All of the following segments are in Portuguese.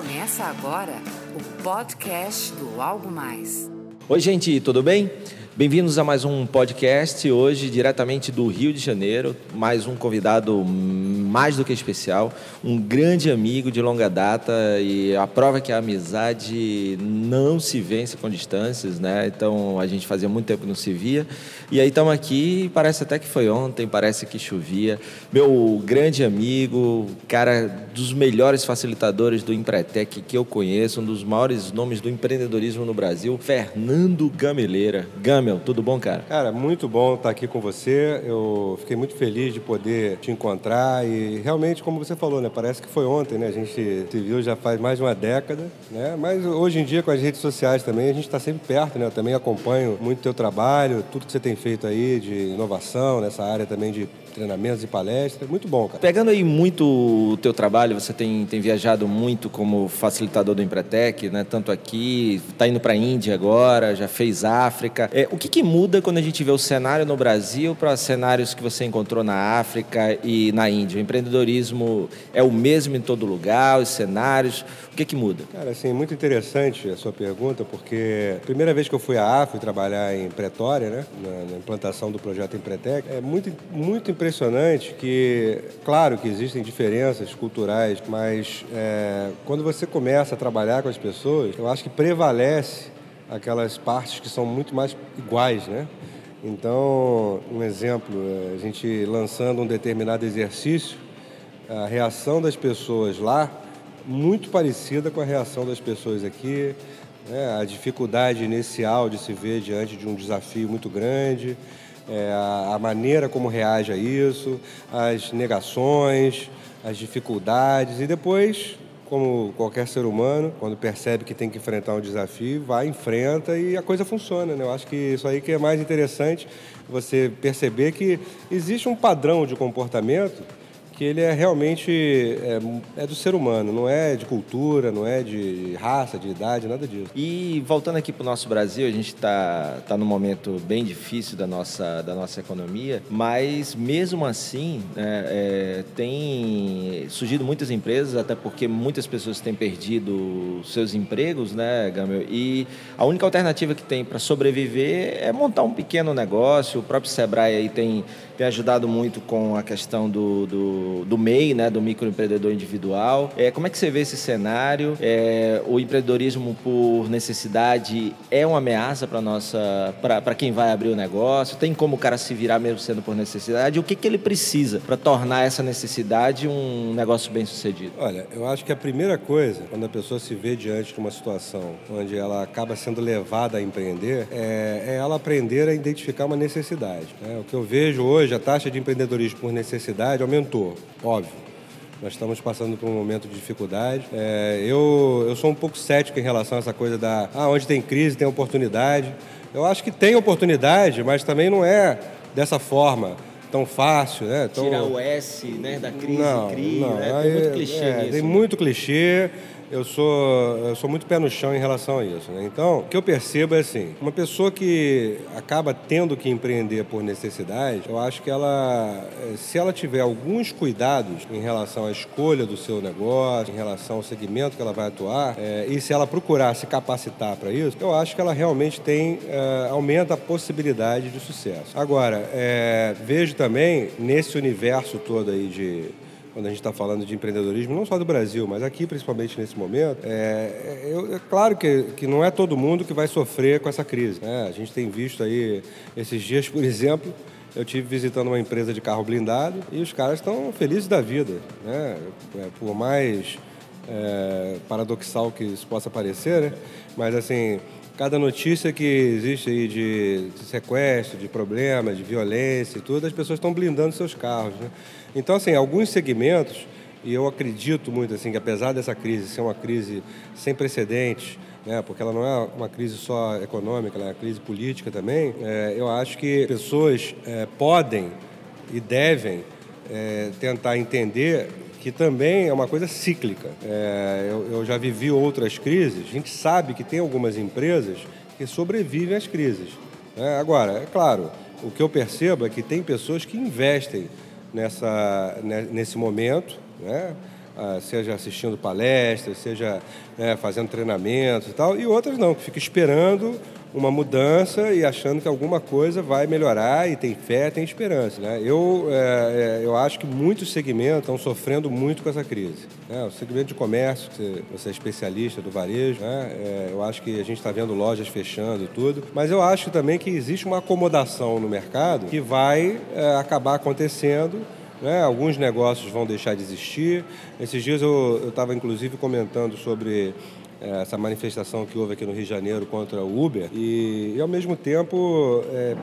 Começa agora o podcast do Algo Mais. Oi, gente, tudo bem? Bem-vindos a mais um podcast, hoje diretamente do Rio de Janeiro. Mais um convidado mais do que especial, um grande amigo de longa data e a prova que a amizade não se vence com distâncias, né? Então a gente fazia muito tempo que não se via. E aí estamos aqui, parece até que foi ontem, parece que chovia. Meu grande amigo, cara dos melhores facilitadores do Empretec que eu conheço, um dos maiores nomes do empreendedorismo no Brasil, Fernando Gameleira. Gamel Samuel, tudo bom, cara? Cara, muito bom estar aqui com você. Eu fiquei muito feliz de poder te encontrar e realmente, como você falou, né? Parece que foi ontem, né? A gente se viu já faz mais de uma década, né? Mas hoje em dia, com as redes sociais também, a gente está sempre perto, né? Eu também acompanho muito o teu trabalho, tudo que você tem feito aí de inovação nessa área também de treinamentos e palestras. Muito bom, cara. Pegando aí muito o teu trabalho, você tem, tem viajado muito como facilitador do Empretec, né? Tanto aqui, está indo para a Índia agora, já fez África. É, o que, que muda quando a gente vê o cenário no Brasil para cenários que você encontrou na África e na Índia? O empreendedorismo é o mesmo em todo lugar, os cenários, o que, que muda? Cara, assim, muito interessante a sua pergunta, porque a primeira vez que eu fui à África trabalhar em Pretória, né? Na, na implantação do projeto Empretec, é muito, muito impressionante que, claro que existem diferenças culturais, mas é, quando você começa a trabalhar com as pessoas, eu acho que prevalece aquelas partes que são muito mais iguais, né? Então, um exemplo, é, a gente lançando um determinado exercício, a reação das pessoas lá muito parecida com a reação das pessoas aqui, né? a dificuldade inicial de se ver diante de um desafio muito grande, é, a, a maneira como reage a isso, as negações, as dificuldades e depois como qualquer ser humano, quando percebe que tem que enfrentar um desafio, vai, enfrenta e a coisa funciona. Né? Eu acho que isso aí que é mais interessante, você perceber que existe um padrão de comportamento que ele é realmente é, é, do ser humano, não é de cultura, não é de raça, de idade, nada disso. E voltando aqui para o nosso Brasil, a gente está tá num momento bem difícil da nossa, da nossa economia, mas mesmo assim né, é, tem surgido muitas empresas, até porque muitas pessoas têm perdido seus empregos, né, Gamel? E a única alternativa que tem para sobreviver é montar um pequeno negócio. O próprio Sebrae aí tem, tem ajudado muito com a questão do, do do, MEI, né, do microempreendedor individual. É, como é que você vê esse cenário? É, o empreendedorismo por necessidade é uma ameaça para nossa, para quem vai abrir o negócio? Tem como o cara se virar mesmo sendo por necessidade? O que, que ele precisa para tornar essa necessidade um negócio bem sucedido? Olha, eu acho que a primeira coisa, quando a pessoa se vê diante de uma situação onde ela acaba sendo levada a empreender, é, é ela aprender a identificar uma necessidade. Né? O que eu vejo hoje, a taxa de empreendedorismo por necessidade aumentou óbvio. Nós estamos passando por um momento de dificuldade. É, eu, eu sou um pouco cético em relação a essa coisa da ah, onde tem crise tem oportunidade. Eu acho que tem oportunidade, mas também não é dessa forma tão fácil, né? Tão... Tirar o S né, da crise, não, crise, não. Né? Tem muito clichê é, nisso. Tem né? muito clichê eu sou, eu sou muito pé no chão em relação a isso. Né? Então, o que eu percebo é assim: uma pessoa que acaba tendo que empreender por necessidade, eu acho que ela, eh, se ela tiver alguns cuidados em relação à escolha do seu negócio, em relação ao segmento que ela vai atuar, é, e se ela procurar se capacitar para isso, eu acho que ela realmente tem, é, aumenta a possibilidade de sucesso. Agora, é, vejo também nesse universo todo aí de quando a gente está falando de empreendedorismo, não só do Brasil, mas aqui principalmente nesse momento, é, é, é, claro que, que não é todo mundo que vai sofrer com essa crise. Né? A gente tem visto aí, esses dias, por exemplo, eu tive visitando uma empresa de carro blindado e os caras estão felizes da vida. Né? É, por mais é, paradoxal que isso possa parecer, né? mas assim, cada notícia que existe aí de, de sequestro, de problemas, de violência e tudo, as pessoas estão blindando seus carros. Né? Então, assim, alguns segmentos, e eu acredito muito assim que apesar dessa crise ser uma crise sem precedentes, né, porque ela não é uma crise só econômica, ela é uma crise política também, é, eu acho que pessoas é, podem e devem é, tentar entender que também é uma coisa cíclica. É, eu, eu já vivi outras crises, a gente sabe que tem algumas empresas que sobrevivem às crises. Né? Agora, é claro, o que eu percebo é que tem pessoas que investem nessa, nesse momento, né? Ah, seja assistindo palestras, seja né, fazendo treinamentos e tal, e outras não, que ficam esperando uma mudança e achando que alguma coisa vai melhorar e tem fé, tem esperança. Né? Eu, é, eu acho que muitos segmentos estão sofrendo muito com essa crise. Né? O segmento de comércio, que você é especialista do varejo, né? É, eu acho que a gente está vendo lojas fechando e tudo, mas eu acho também que existe uma acomodação no mercado que vai é, acabar acontecendo né? Alguns negócios vão deixar de existir. Esses dias eu estava, inclusive, comentando sobre é, essa manifestação que houve aqui no Rio de Janeiro contra o Uber e, e ao mesmo tempo é,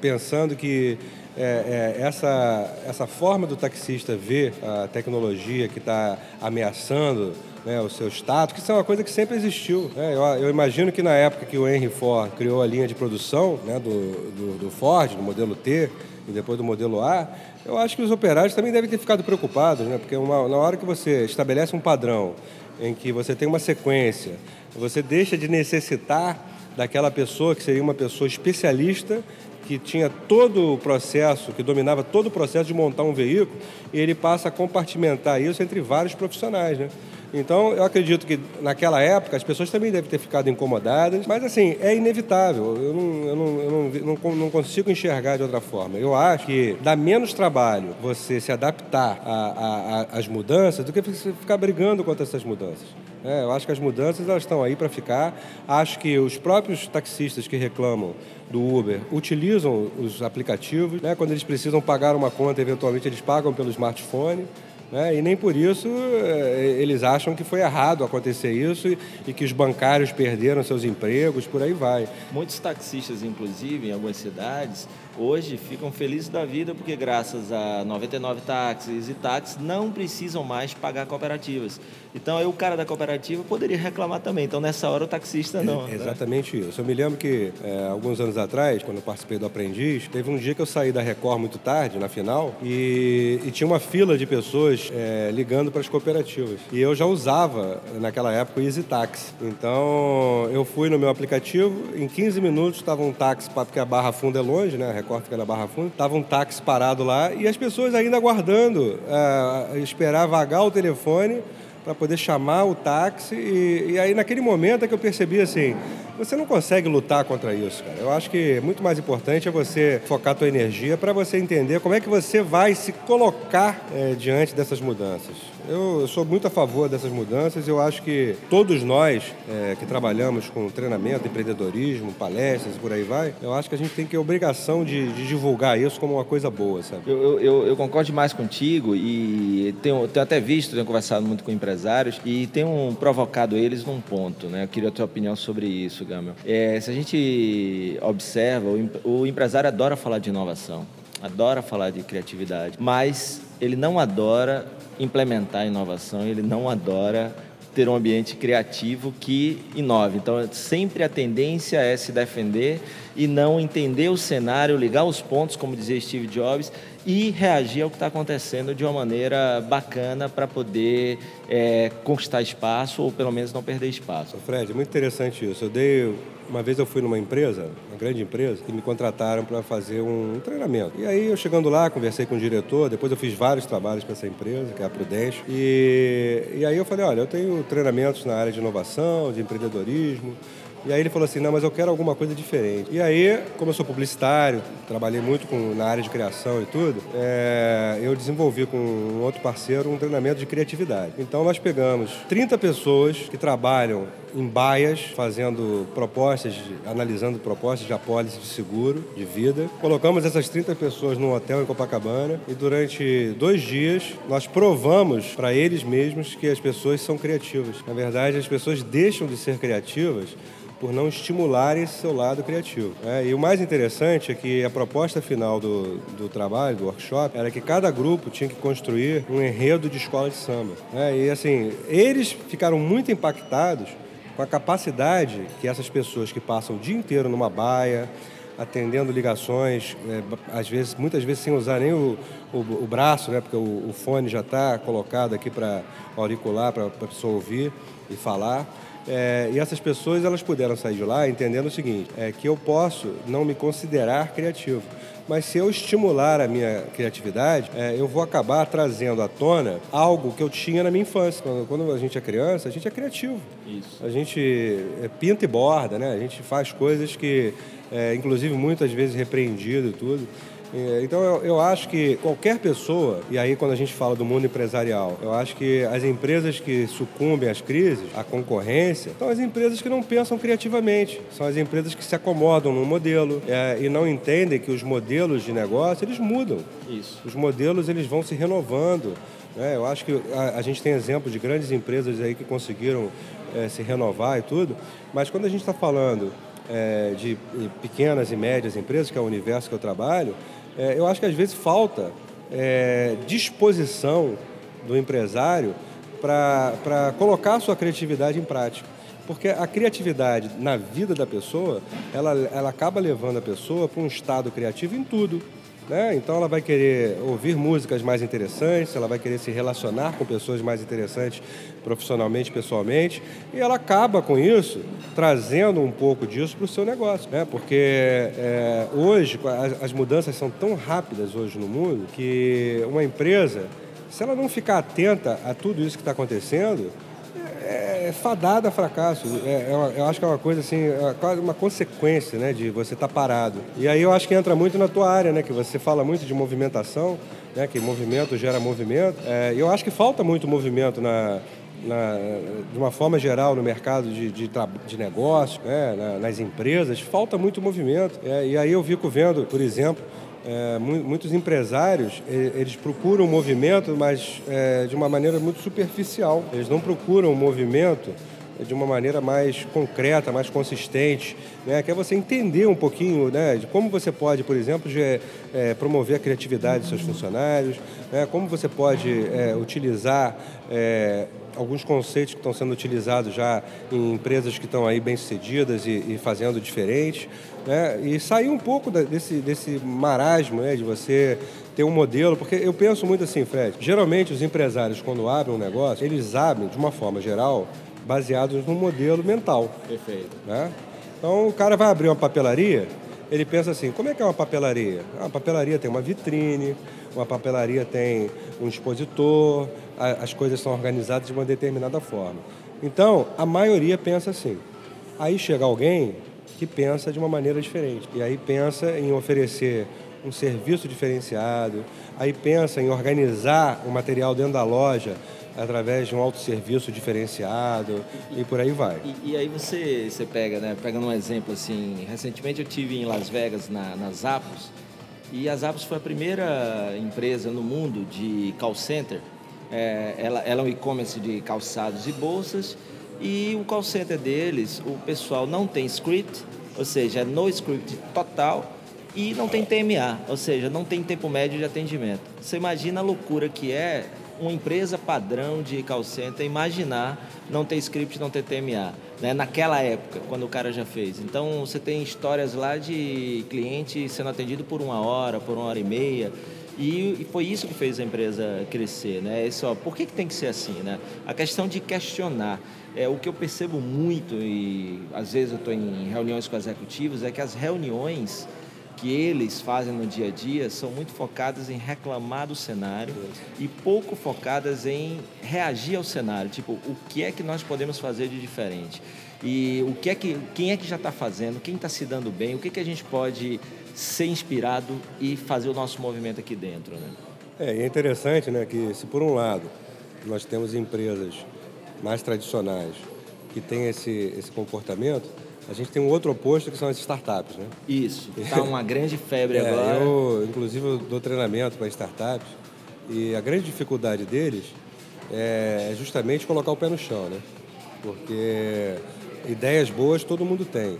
pensando que é, é, essa, essa forma do taxista ver a tecnologia que está ameaçando né, o seu status, que isso é uma coisa que sempre existiu. Né? Eu, eu, imagino que na época que o Henry Ford criou a linha de produção né, do, do, do Ford, do modelo T e depois do modelo A, eu acho que os operários também devem ter ficado preocupados, né? porque uma, na hora que você estabelece um padrão em que você tem uma sequência, você deixa de necessitar daquela pessoa que seria uma pessoa especialista que tinha todo o processo, que dominava todo o processo de montar um veículo, e ele passa a compartimentar isso entre vários profissionais, né? Então, eu acredito que naquela época as pessoas também devem ter ficado incomodadas, mas assim, é inevitável. Eu não, eu não, eu não, não, não consigo enxergar de outra forma. Eu acho que dá menos trabalho você se adaptar às mudanças do que você ficar brigando contra essas mudanças. É, eu acho que as mudanças elas estão aí para ficar. Acho que os próprios taxistas que reclamam do Uber utilizam os aplicativos. Né? Quando eles precisam pagar uma conta, eventualmente eles pagam pelo smartphone. Né? E nem por isso eh, eles acham que foi errado acontecer isso e, e, que os bancários perderam seus empregos, por aí vai. Muitos taxistas, inclusive, em algumas cidades, hoje ficam felizes da vida porque, graças a 99 táxis e táxis, não precisam mais pagar cooperativas. Então, aí o cara da cooperativa poderia reclamar também. Então, nessa hora, o taxista não. É, exatamente isso. Eu me lembro que, é, alguns anos atrás, quando eu participei do Aprendiz, teve um dia que eu saí da Record muito tarde, na final, e, e tinha uma fila de pessoas é, ligando para as cooperativas. E eu já usava, naquela época, o Easy Taxi. Então, eu fui no meu aplicativo, em 15 minutos estava um táxi, porque a Barra Funda é longe, né? A Record fica na Barra Funda. Estava um táxi parado lá e as pessoas ainda aguardando, é, esperar vagar o telefone para poder chamar o táxi. E, e, aí, naquele momento, é que eu percebi assim: você não consegue lutar contra isso, cara. Eu acho que muito mais importante é você focar a tua energia para você entender como é que você vai se colocar é, diante dessas mudanças. Eu, sou muito a favor dessas mudanças. Eu acho que todos nós é, que trabalhamos com treinamento, empreendedorismo, palestras e por aí vai, eu acho que a gente tem que ter obrigação de, de divulgar isso como uma coisa boa, sabe? Eu, eu, eu concordo mais contigo e tenho, tenho até visto, tenho conversado muito com empresários e tenho provocado eles num ponto, né? Eu queria a tua opinião sobre isso, Gamel. É, se a gente observa, o, o empresário adora falar de inovação, adora falar de criatividade, mas ele não adora implementar inovação, ele não adora ter um ambiente criativo que inove. Então, sempre a tendência é se defender e não entender o cenário, ligar os pontos, como dizia Steve Jobs, e reagir ao que está acontecendo de uma maneira bacana para poder é, conquistar espaço ou pelo menos não perder espaço. Fred, muito interessante isso. Eu dei uma vez eu fui numa empresa, uma grande empresa, e me contrataram para fazer um treinamento. E aí eu chegando lá, conversei com o diretor, depois eu fiz vários trabalhos para essa empresa, que é a Prudência. E, e aí eu falei, olha, eu tenho treinamentos na área de inovação, de empreendedorismo, e aí ele falou assim, não, mas eu quero alguma coisa diferente. E aí, como eu sou publicitário, trabalhei muito com, na área de criação e tudo, é, eu desenvolvi com um outro parceiro um treinamento de criatividade. Então nós pegamos 30 pessoas que trabalham em baias, fazendo propostas, analisando propostas de apólice de seguro, de vida. Colocamos essas 30 pessoas num hotel em Copacabana e durante dois dias nós provamos para eles mesmos que as pessoas são criativas. Na verdade, as pessoas deixam de ser criativas por não estimularem esse seu lado criativo. É, e o mais interessante é que a proposta final do, do trabalho, do workshop, era que cada grupo tinha que construir um enredo de escola de samba. É, e assim, eles ficaram muito impactados com a capacidade que essas pessoas que passam o dia inteiro numa baia, atendendo ligações, é, às vezes, muitas vezes sem usar nem o, o, o braço, né, porque o, o fone já está colocado aqui para auricular, para a pessoa ouvir e falar. É, e essas pessoas elas puderam sair de lá entendendo o seguinte: é que eu posso não me considerar criativo, mas se eu estimular a minha criatividade, é, eu vou acabar trazendo à tona algo que eu tinha na minha infância. Quando, quando a gente é criança, a gente é criativo. Isso. A gente é, pinta e borda, né? A gente faz coisas que, é, inclusive, muitas vezes repreendido e tudo. É, então eu, eu, acho que qualquer pessoa, e aí quando a gente fala do mundo empresarial, eu acho que as empresas que sucumbem às crises, à concorrência, são as empresas que não pensam criativamente, são as empresas que se acomodam no modelo é, e não entendem que os modelos de negócio eles mudam. Isso. Os modelos eles vão se renovando. Né? Eu acho que a, a, gente tem exemplos de grandes empresas aí que conseguiram é, se renovar e tudo, mas quando a gente está falando é, de pequenas e médias empresas, que é o universo que eu trabalho, é, eu acho que às vezes falta é, disposição do empresário para colocar sua criatividade em prática. Porque a criatividade na vida da pessoa, ela, ela acaba levando a pessoa para um estado criativo em tudo. Né? Então ela vai querer ouvir músicas mais interessantes, ela vai querer se relacionar com pessoas mais interessantes profissionalmente, pessoalmente, e ela acaba com isso trazendo um pouco disso para o seu negócio, né? Porque é, hoje as, as mudanças são tão rápidas hoje no mundo que uma empresa, se ela não ficar atenta a tudo isso que está acontecendo, é fadada a fracasso. É, é uma, eu acho que é uma coisa assim, é quase uma consequência né, de você estar tá parado. E aí eu acho que entra muito na tua área, né? Que você fala muito de movimentação, né, que movimento gera movimento. É, eu acho que falta muito movimento na, na, de uma forma geral no mercado de, de, de negócio, né, na, nas empresas, falta muito movimento. É, e aí eu fico vendo, por exemplo, é, muitos empresários eles procuram movimento, mas é, de uma maneira muito superficial. Eles não procuram movimento de uma maneira mais concreta, mais consistente, né? que é você entender um pouquinho né, de como você pode, por exemplo, de, é, promover a criatividade dos seus funcionários, né? como você pode é, utilizar é, alguns conceitos que estão sendo utilizados já em empresas que estão aí bem-sucedidas e, e, fazendo diferente, né? E sair um pouco da, desse, desse marasmo, né? De você ter um modelo, porque eu penso muito assim, Fred, geralmente os empresários, quando abrem um negócio, eles abrem, de uma forma geral, baseados num modelo mental. Perfeito. Né? Então, o cara vai abrir uma papelaria, ele pensa assim, como é que é uma papelaria? Ah, uma papelaria tem uma vitrine, uma papelaria tem um expositor, as coisas são organizadas de uma determinada forma. Então, a maioria pensa assim. Aí chega alguém que pensa de uma maneira diferente. E aí pensa em oferecer um serviço diferenciado, aí pensa em organizar o material dentro da loja através de um autosserviço diferenciado e, e por aí vai. E, e, aí você, você pega, né, pegando um exemplo assim, recentemente eu tive em Las Vegas na, na Zappos e a Zappos foi a primeira empresa no mundo de call center é, ela, ela é um e-commerce de calçados e bolsas e o call center deles, o pessoal não tem script, ou seja, é no script total e não tem TMA, ou seja, não tem tempo médio de atendimento. Você imagina a loucura que é uma empresa padrão de call center imaginar não ter script, não ter TMA, né? naquela época, quando o cara já fez. Então, você tem histórias lá de cliente sendo atendido por uma hora, por uma hora e meia, e, foi isso que fez a empresa crescer, né? Esse, ó, por que, que tem que ser assim, né? A questão de questionar. É, o que eu percebo muito, e às vezes eu estou em reuniões com executivos, é que as reuniões que eles fazem no dia a dia são muito focadas em reclamar do cenário e pouco focadas em reagir ao cenário. Tipo, o que é que nós podemos fazer de diferente? E o que é que, quem é que já está fazendo? Quem está se dando bem? O que, que a gente pode ser inspirado e fazer o nosso movimento aqui dentro. Né? É, é interessante né, que se por um lado nós temos empresas mais tradicionais que têm esse, esse comportamento, a gente tem um outro oposto que são as startups, né? Isso, está uma grande febre é, agora. Eu, inclusive, eu dou treinamento para startups e a grande dificuldade deles é justamente colocar o pé no chão, né? Porque ideias boas todo mundo tem.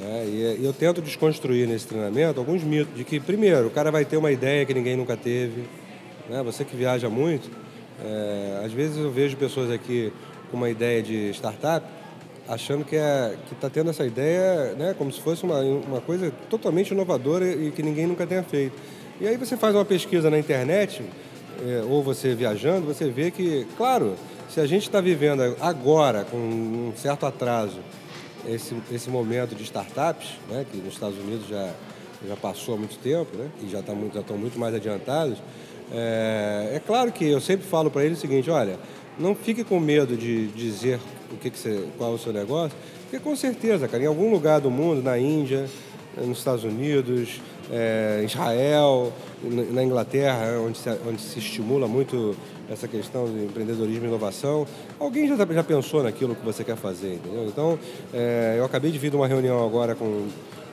É, e eu tento desconstruir nesse treinamento alguns mitos de que, primeiro, o cara vai ter uma ideia que ninguém nunca teve. Né? Você que viaja muito, é, às vezes eu vejo pessoas aqui com uma ideia de startup achando que é, está tendo essa ideia né, como se fosse uma, uma coisa totalmente inovadora e que ninguém nunca tenha feito. E aí você faz uma pesquisa na internet, é, ou você viajando, você vê que, claro, Se a gente está vivendo agora, com um certo atraso, esse, esse momento de startups, né, que nos Estados Unidos já, já passou há muito tempo, né, e já, tá muito, já estão muito mais adiantados, é, é claro que eu sempre falo para eles o seguinte, olha, não fique com medo de dizer o que, que você, qual é o seu negócio, porque com certeza, cara, em algum lugar do mundo, na Índia, nos Estados Unidos, é, Israel, na Inglaterra, onde se, onde se estimula muito essa questão de empreendedorismo e inovação. Alguém já, já pensou naquilo que você quer fazer, entendeu? Então, é, eu acabei de vir de uma reunião agora com,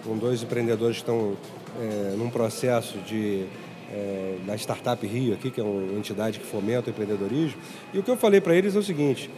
com dois empreendedores que estão é, num processo de é, da Startup Rio aqui, que é uma entidade que fomenta o empreendedorismo. E o que eu falei para eles é o seguinte: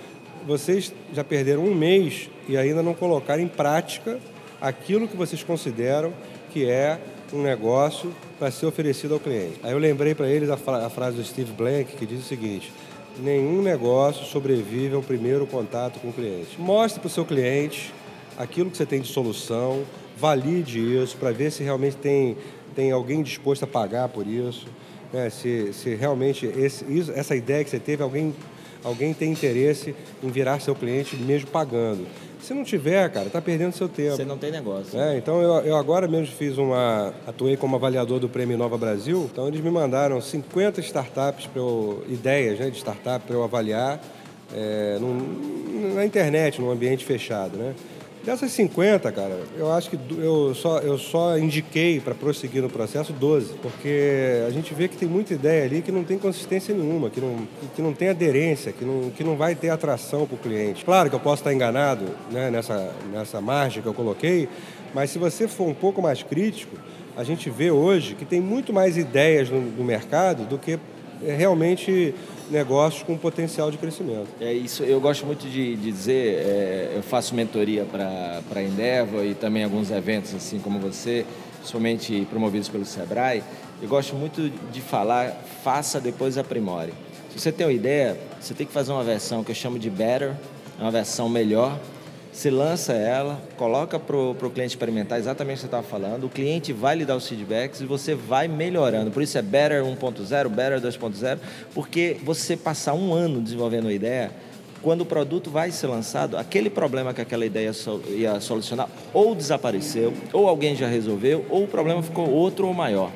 vocês já perderam um mês e ainda não colocaram em prática aquilo que vocês consideram que é um negócio para ser oferecido ao cliente. Aí eu lembrei para eles a, fra a, frase do Steve Blank que diz o seguinte: nenhum negócio sobrevive ao primeiro contato com o cliente. Mostre para o seu cliente aquilo que você tem de solução, valide isso para ver se realmente tem, tem alguém disposto a pagar por isso, né? se, se realmente esse, isso, essa ideia que você teve, alguém, alguém tem interesse em virar seu cliente mesmo pagando. Se não tiver, cara, tá perdendo seu tempo. Você não tem negócio. É, então eu, eu agora mesmo fiz uma. atuei como avaliador do Prêmio Nova Brasil. Então eles me mandaram 50 startups, para eu, ideias né, de startup para eu avaliar é, num, na internet, num ambiente fechado, né? Dessas 50, cara, eu acho que eu só, eu só indiquei para prosseguir no processo 12, porque a gente vê que tem muita ideia ali que não tem consistência nenhuma, que não, que não tem aderência, que não, que não vai ter atração para o cliente. Claro que eu posso estar enganado né, nessa, nessa margem que eu coloquei, mas se você for um pouco mais crítico, a gente vê hoje que tem muito mais ideias no, no mercado do que realmente negócios com potencial de crescimento. É isso, eu gosto muito de, de dizer, é, eu faço mentoria para a Endeavor e também alguns eventos assim como você, somente promovidos pelo Sebrae. Eu gosto muito de falar, faça depois aprimore. Se você tem uma ideia, você tem que fazer uma versão que eu chamo de better, uma versão melhor, você lança ela, coloca para o cliente experimentar exatamente o que você estava falando, o cliente vai lhe dar os feedbacks e você vai melhorando. Por isso é Better 1.0, Better 2.0, porque você passar um ano desenvolvendo uma ideia, quando o produto vai ser lançado, aquele problema que aquela ideia ia solucionar ou desapareceu, ou alguém já resolveu, ou o problema ficou outro ou maior.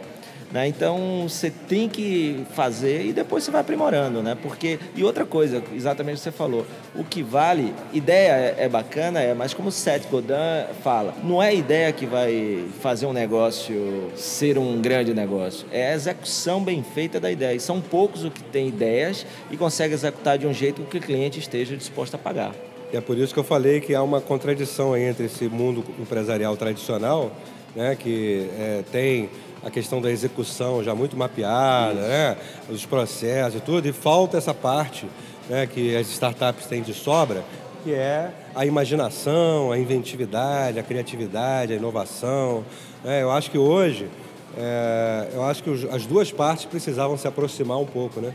Né? Então você tem que fazer e depois você vai aprimorando, né? Porque e outra coisa, exatamente o que você falou, o que vale, ideia é, é bacana, é, mas como Seth Godin fala, não é a ideia que vai fazer um negócio ser um grande negócio, é a execução bem feita da ideia. E são poucos os que têm ideias e conseguem executar de um jeito que o cliente esteja disposto a pagar. É por isso que eu falei que há uma contradição entre esse mundo empresarial tradicional, né, que é, tem a questão da execução já muito mapeada, né? os processos e tudo, e falta essa parte né, que as startups têm de sobra, que é a imaginação, a inventividade, a criatividade, a inovação. Né? Eu acho que hoje, é, eu acho que os, as duas partes precisavam se aproximar um pouco, né?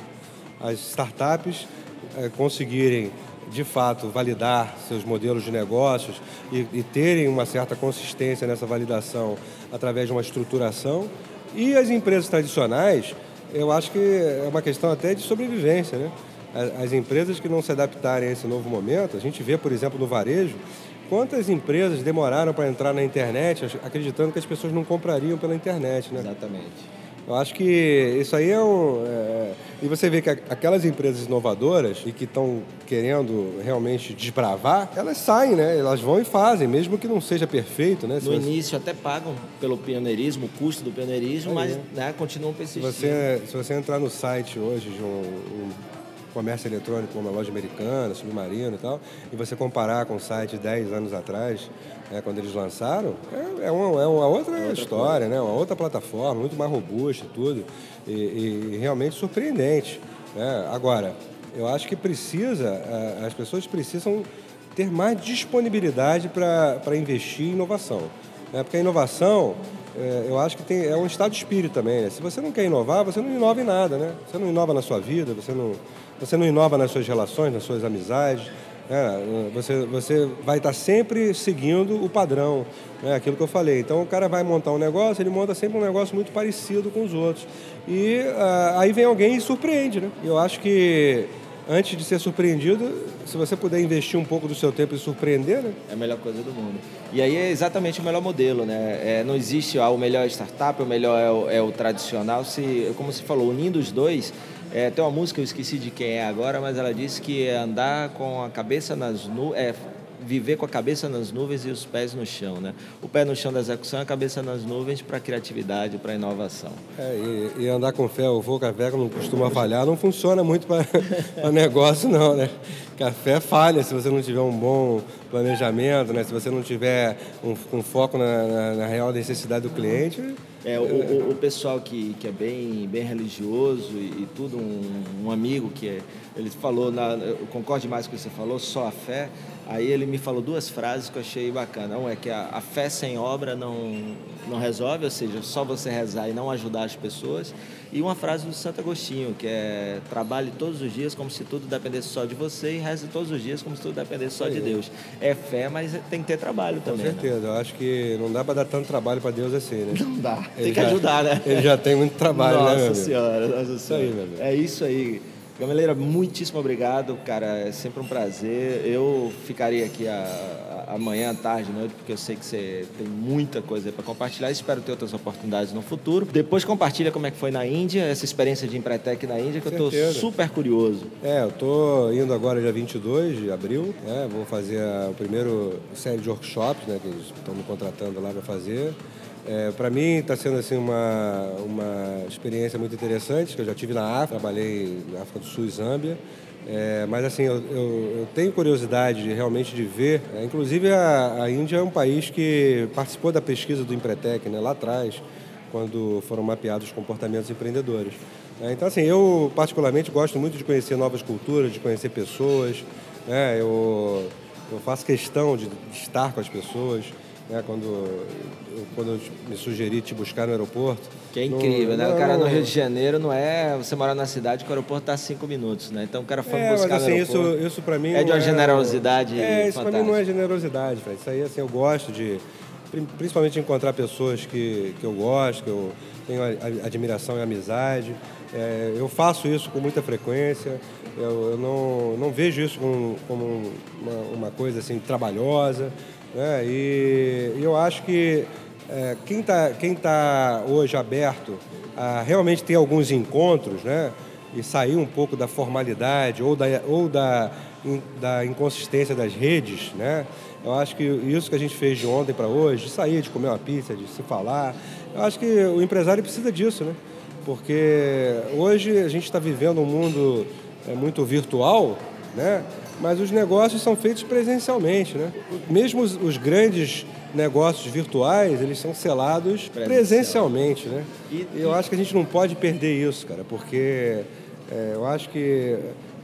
As startups é, conseguirem de fato validar seus modelos de negócios e, e terem uma certa consistência nessa validação através de uma estruturação. E as empresas tradicionais, eu acho que é uma questão até de sobrevivência, né? As empresas que não se adaptarem a esse novo momento, a gente vê, por exemplo, no varejo, quantas empresas demoraram para entrar na internet acreditando que as pessoas não comprariam pela internet, né? Exatamente. Eu acho que isso aí é um. É... E você vê que aquelas empresas inovadoras e que estão querendo realmente desbravar, elas saem, né? Elas vão e fazem, mesmo que não seja perfeito, né? Se no você... início até pagam pelo pioneirismo, o custo do pioneirismo, é, mas né, continuam persistindo. Se você, se você entrar no site hoje de um, um comércio eletrônico, uma loja americana, submarino e tal, e você comparar com o site 10 anos atrás, né, quando eles lançaram, é, é, uma, é uma outra, outra história, né, uma outra plataforma, muito mais robusta tudo, e, e realmente surpreendente. Né? Agora, eu acho que precisa, as pessoas precisam ter mais disponibilidade para investir em inovação. Né? Porque a inovação, é, eu acho que tem, é um estado de espírito também. Né? Se você não quer inovar, você não inova em nada. Né? Você não inova na sua vida, você não, você não inova nas suas relações, nas suas amizades. Né? Você, você vai estar sempre seguindo o padrão, né? aquilo que eu falei. Então o cara vai montar um negócio, ele monta sempre um negócio muito parecido com os outros. E uh, aí vem alguém e surpreende. Né? Eu acho que antes de ser surpreendido, se você puder investir um pouco do seu tempo e surpreender, né? É a melhor coisa do mundo. E aí é exatamente o melhor modelo, né? É, não existe ah, o melhor startup, o melhor é o, é o tradicional. Se, como você falou, unindo os dois, é, tem uma música, eu esqueci de quem é agora, mas ela disse que é andar com a cabeça nas nuvens. É, viver com a cabeça nas nuvens e os pés no chão, né? O pé no chão da execução e a cabeça nas nuvens para a criatividade, para a inovação. É, e, e, andar com fé, o voo café não costuma falhar, não funciona muito para negócio não, né? Café falha se você não tiver um bom planejamento, né? Se você não tiver um, um foco na, na, na real necessidade do cliente, é, o, o, o, pessoal que, que é bem, bem religioso e, e tudo, um, um, amigo que é, ele falou, na, eu concordo demais com o que você falou, só a fé. Aí ele me falou duas frases que eu achei bacana. Um é que a, a fé sem obra não, não resolve, ou seja, só você rezar e não ajudar as pessoas. E uma frase do Santo Agostinho, que é trabalhe todos os dias como se tudo dependesse só de você e reze todos os dias como se tudo dependesse só de Deus. É fé, mas tem que ter trabalho também. Com né? certeza, né? eu acho que não dá para dar tanto trabalho para Deus assim, né? Não dá, ele tem que já, ajudar, né? Ele já tem muito trabalho, nossa né? Nossa Senhora, nossa Senhora. É isso aí. Gameleira, muitíssimo obrigado, cara. É sempre um prazer. Eu ficaria aqui a, a, amanhã, tarde, noite, porque eu sei que você tem muita coisa para compartilhar. Espero ter outras oportunidades no futuro. Depois compartilha como é que foi na Índia, essa experiência de Empretec na Índia, que eu estou super curioso. É, eu estou indo agora dia 22 de abril. Né? Vou fazer a, o primeiro série de workshops, né, que eles estão me contratando lá para fazer. É, para mim está sendo assim uma, uma experiência muito interessante, que eu já tive na África, trabalhei na África do Sul e Zâmbia. É, mas assim, eu, eu, eu, tenho curiosidade realmente de ver. É, inclusive a, a, Índia é um país que participou da pesquisa do Empretec né, lá atrás, quando foram mapeados os comportamentos empreendedores. É, então assim, eu particularmente gosto muito de conhecer novas culturas, de conhecer pessoas. Né, eu, eu faço questão de, de estar com as pessoas né, quando, eu, quando me sugeri te buscar no aeroporto. Que é incrível, né? o cara no Rio de Janeiro não é você morar na cidade que o aeroporto está a cinco minutos, né? Então o cara foi é, buscar mas, assim, no aeroporto. Isso, isso para mim é de uma é, generosidade. É, isso para mim não é generosidade, Fred. Isso aí assim eu gosto de principalmente encontrar pessoas que, que eu gosto, que eu tenho admiração e amizade. É, eu faço isso com muita frequência. Eu, eu não, não vejo isso como, como uma, uma coisa assim trabalhosa. Né? E, eu acho que é, quem está quem tá hoje aberto a realmente ter alguns encontros né? e sair um pouco da formalidade ou da, ou da, da inconsistência das redes, né? eu acho que isso que a gente fez de ontem para hoje, de sair, de comer uma pizza, de se falar, eu acho que o empresário precisa disso, né? porque hoje a gente está vivendo um mundo é, muito virtual, né? Mas os negócios são feitos presencialmente. Né? Mesmo os, os grandes negócios virtuais, eles são selados presencialmente. Né? E, eu acho que a gente não pode perder isso, cara, porque é, eu acho que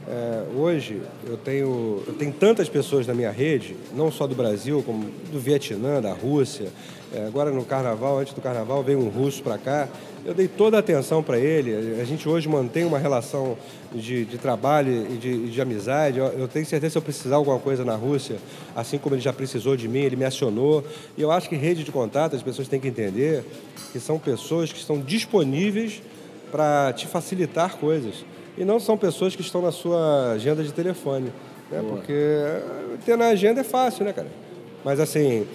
é, hoje eu tenho, eu tenho tantas pessoas na minha rede, não só do Brasil, como do Vietnã, da Rússia. É, agora no carnaval, antes do carnaval, veio um russo para cá eu dei toda a atenção para ele. A gente hoje mantém uma relação de, de trabalho e de, de amizade. Eu, eu, tenho certeza que se eu precisar alguma coisa na Rússia, assim como ele já precisou de mim, ele me acionou. E eu acho que rede de contato, as pessoas têm que entender que são pessoas que estão disponíveis para te facilitar coisas. E não são pessoas que estão na sua agenda de telefone. Né? Porque ter na agenda é fácil, né, cara? Mas assim,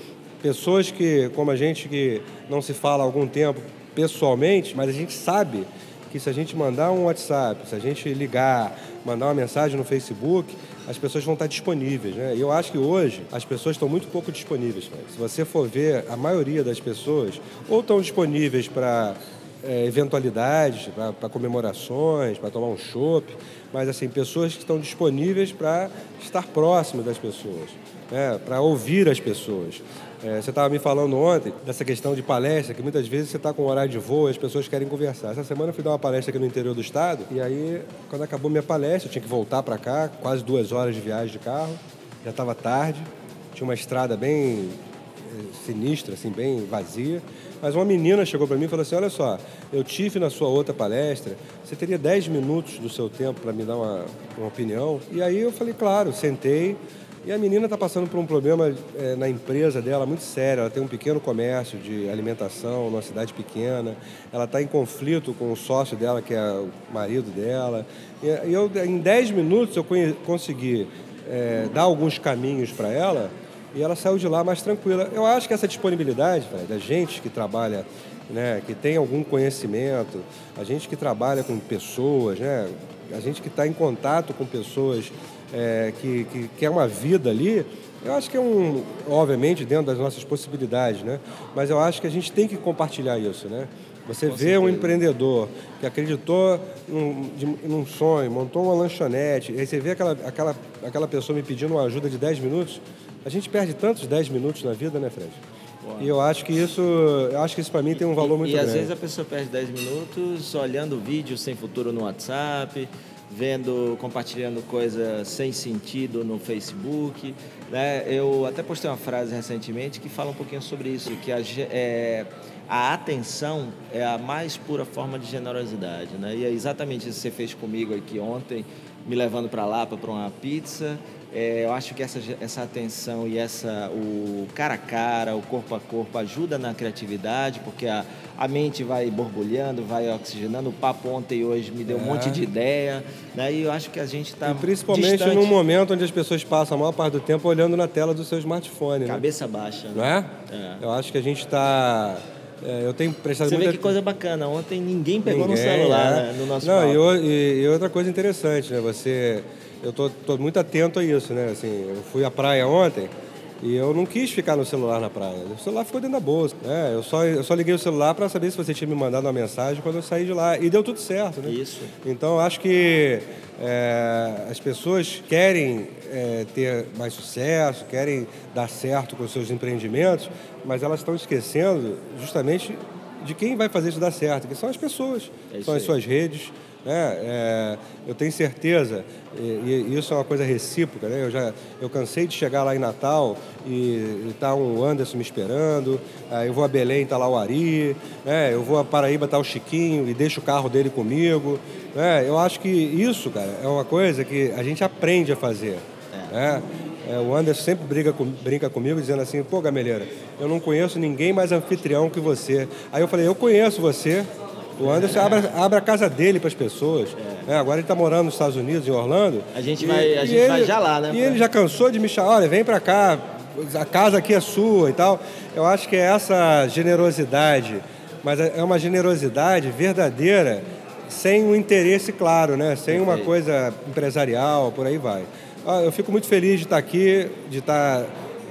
pessoas que, como a gente que não se fala há algum tempo, pessoalmente, mas a gente sabe que se a gente mandar um WhatsApp, se a gente ligar, mandar uma mensagem no Facebook, as pessoas vão estar disponíveis. Né? E eu acho que hoje as pessoas estão muito pouco disponíveis. Se você for ver, a maioria das pessoas ou estão disponíveis para é, eventualidades, para comemorações, para tomar um chopp, mas assim, pessoas que estão disponíveis para estar próximo das pessoas, né? para ouvir as pessoas. É, você estava me falando ontem dessa questão de palestra, que muitas vezes você está com horário de voo e as pessoas querem conversar. Essa semana eu fui dar uma palestra aqui no interior do estado e aí, quando acabou minha palestra, eu tinha que voltar para cá, quase duas horas de viagem de carro, já estava tarde, tinha uma estrada bem é, sinistra, assim, bem vazia. Mas uma menina chegou para mim e falou assim: Olha só, eu tive na sua outra palestra, você teria 10 minutos do seu tempo para me dar uma, uma opinião? E aí eu falei: Claro, sentei E a menina está passando por um problema é, na empresa dela muito sério. Ela tem um pequeno comércio de alimentação numa cidade pequena. Ela está em conflito com o sócio dela, que é o marido dela. E eu, em 10 minutos eu consegui é, dar alguns caminhos para ela e ela saiu de lá mais tranquila. Eu acho que essa disponibilidade da gente que trabalha, né, que tem algum conhecimento, a gente que trabalha com pessoas, né, a gente que está em contato com pessoas é, que, que quer uma vida ali, eu acho que é um, obviamente, dentro das nossas possibilidades, né? Mas eu acho que a gente tem que compartilhar isso, né? Você Com vê certeza. um empreendedor que acreditou num, de, num, sonho, montou uma lanchonete, aí você vê aquela, aquela, aquela pessoa me pedindo uma ajuda de 10 minutos, a gente perde tantos 10 minutos na vida, né, Fred? E eu acho que isso, eu acho que isso para mim tem um valor muito e grande. E às vezes a pessoa perde 10 minutos olhando vídeos sem futuro no WhatsApp, vendo, compartilhando coisas sem sentido no Facebook. Né? Eu até postei uma frase recentemente que fala um pouquinho sobre isso, que a, é, a atenção é a mais pura forma de generosidade. Né? E é exatamente isso que você fez comigo aqui ontem, me levando para lá para uma pizza é, eu acho que essa, essa atenção e essa, o cara a cara, o corpo a corpo ajuda na criatividade, porque a, a mente vai borbulhando, vai oxigenando. O papo ontem e hoje me deu é. um monte de ideia. Né? E eu acho que a gente está. Principalmente distante. num momento onde as pessoas passam a maior parte do tempo olhando na tela do seu smartphone. Né? Cabeça né? baixa. Não é? é? Eu acho que a gente está. É, eu tenho prestado Você muita... vê que coisa bacana. Ontem ninguém pegou ninguém, no celular é. né? no nosso Não, e, e, e outra coisa interessante, né? Você eu tô, tô muito atento a isso, né? Assim, eu fui à praia ontem e eu não quis ficar no celular na praia. O celular ficou dentro da bolsa. É, eu, só, eu só liguei o celular para saber se você tinha me mandado uma mensagem quando eu saí de lá. E deu tudo certo, né? Isso. Então, acho que é, as pessoas querem é, ter mais sucesso, querem dar certo com seus empreendimentos, mas elas estão esquecendo justamente de quem vai fazer isso dar certo, que são as pessoas, é são as suas redes, né? É, eu tenho certeza, e, e, isso é uma coisa recíproca, né? eu, já, eu cansei de chegar lá em Natal e está um Anderson me esperando, eu vou a Belém, está lá o Ari, né? eu vou a Paraíba, está o Chiquinho e deixo o carro dele comigo. Né? Eu acho que isso, cara, é uma coisa que a gente aprende a fazer. É. Né? É, o Anderson sempre briga com, brinca comigo dizendo assim, pô, Gameleira, eu não conheço ninguém mais anfitrião que você. Aí eu falei, eu conheço você, o Anderson abre, abre a casa dele para as pessoas. É. É, agora ele está morando nos Estados Unidos, em Orlando. A gente, e, vai, a gente ele, vai já lá, né? E ele já cansou de me chamar, olha, vem para cá, a casa aqui é sua e tal. Eu acho que é essa generosidade, mas é uma generosidade verdadeira, sem um interesse claro, né? Sem uma coisa empresarial, por aí vai. Eu fico muito feliz de estar aqui, de estar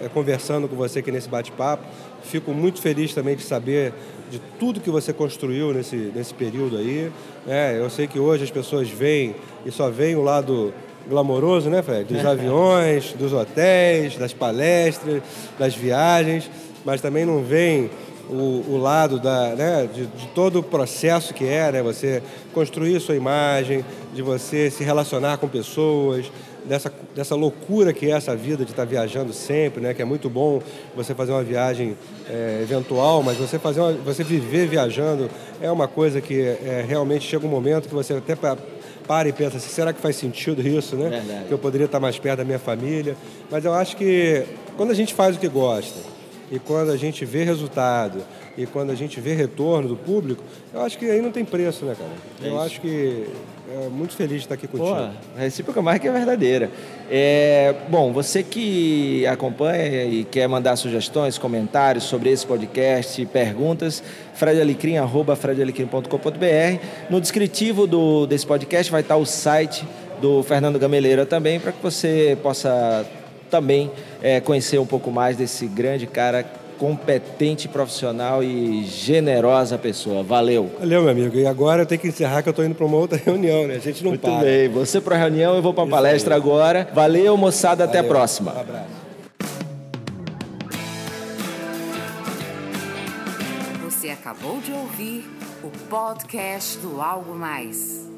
é, conversando com você aqui nesse bate-papo. Fico muito feliz também de saber de tudo que você construiu nesse, nesse período aí. É, eu sei que hoje as pessoas veem e só veem o lado glamouroso, né, Fred? Dos aviões, dos hotéis, das palestras, das viagens, mas também não veem o, o lado da, né, de, de, todo o processo que é, né, você construir sua imagem, de você se relacionar com pessoas, dessa, dessa loucura que é essa vida de estar viajando sempre, né? Que é muito bom você fazer uma viagem é, eventual, mas você fazer uma, você viver viajando é uma coisa que é, realmente chega um momento que você até para e pensa assim, será que faz sentido isso, né? Verdade. Que eu poderia estar mais perto da minha família. Mas eu acho que quando a gente faz o que gosta e quando a gente vê resultado e quando a gente vê retorno do público, eu acho que aí não tem preço, né, cara? É eu acho que é muito feliz de estar aqui contigo. Pô, a recíproca marca é verdadeira. É, bom, você que acompanha e quer mandar sugestões, comentários sobre esse podcast, perguntas, fredalecrim, arroba fredalecrim.com.br. No descritivo do, desse podcast vai estar o site do Fernando Gameleira também, para que você possa também é, conhecer um pouco mais desse grande cara competente, profissional e generosa pessoa. Valeu. Valeu, meu amigo. E agora eu tenho que encerrar que eu estou indo para uma outra reunião, né? A gente não Muito para. Muito bem. Você para a reunião, eu vou para a palestra aí. agora. Valeu, moçada. Valeu. Até a próxima. Um abraço. Você acabou de ouvir o podcast do Algo Mais.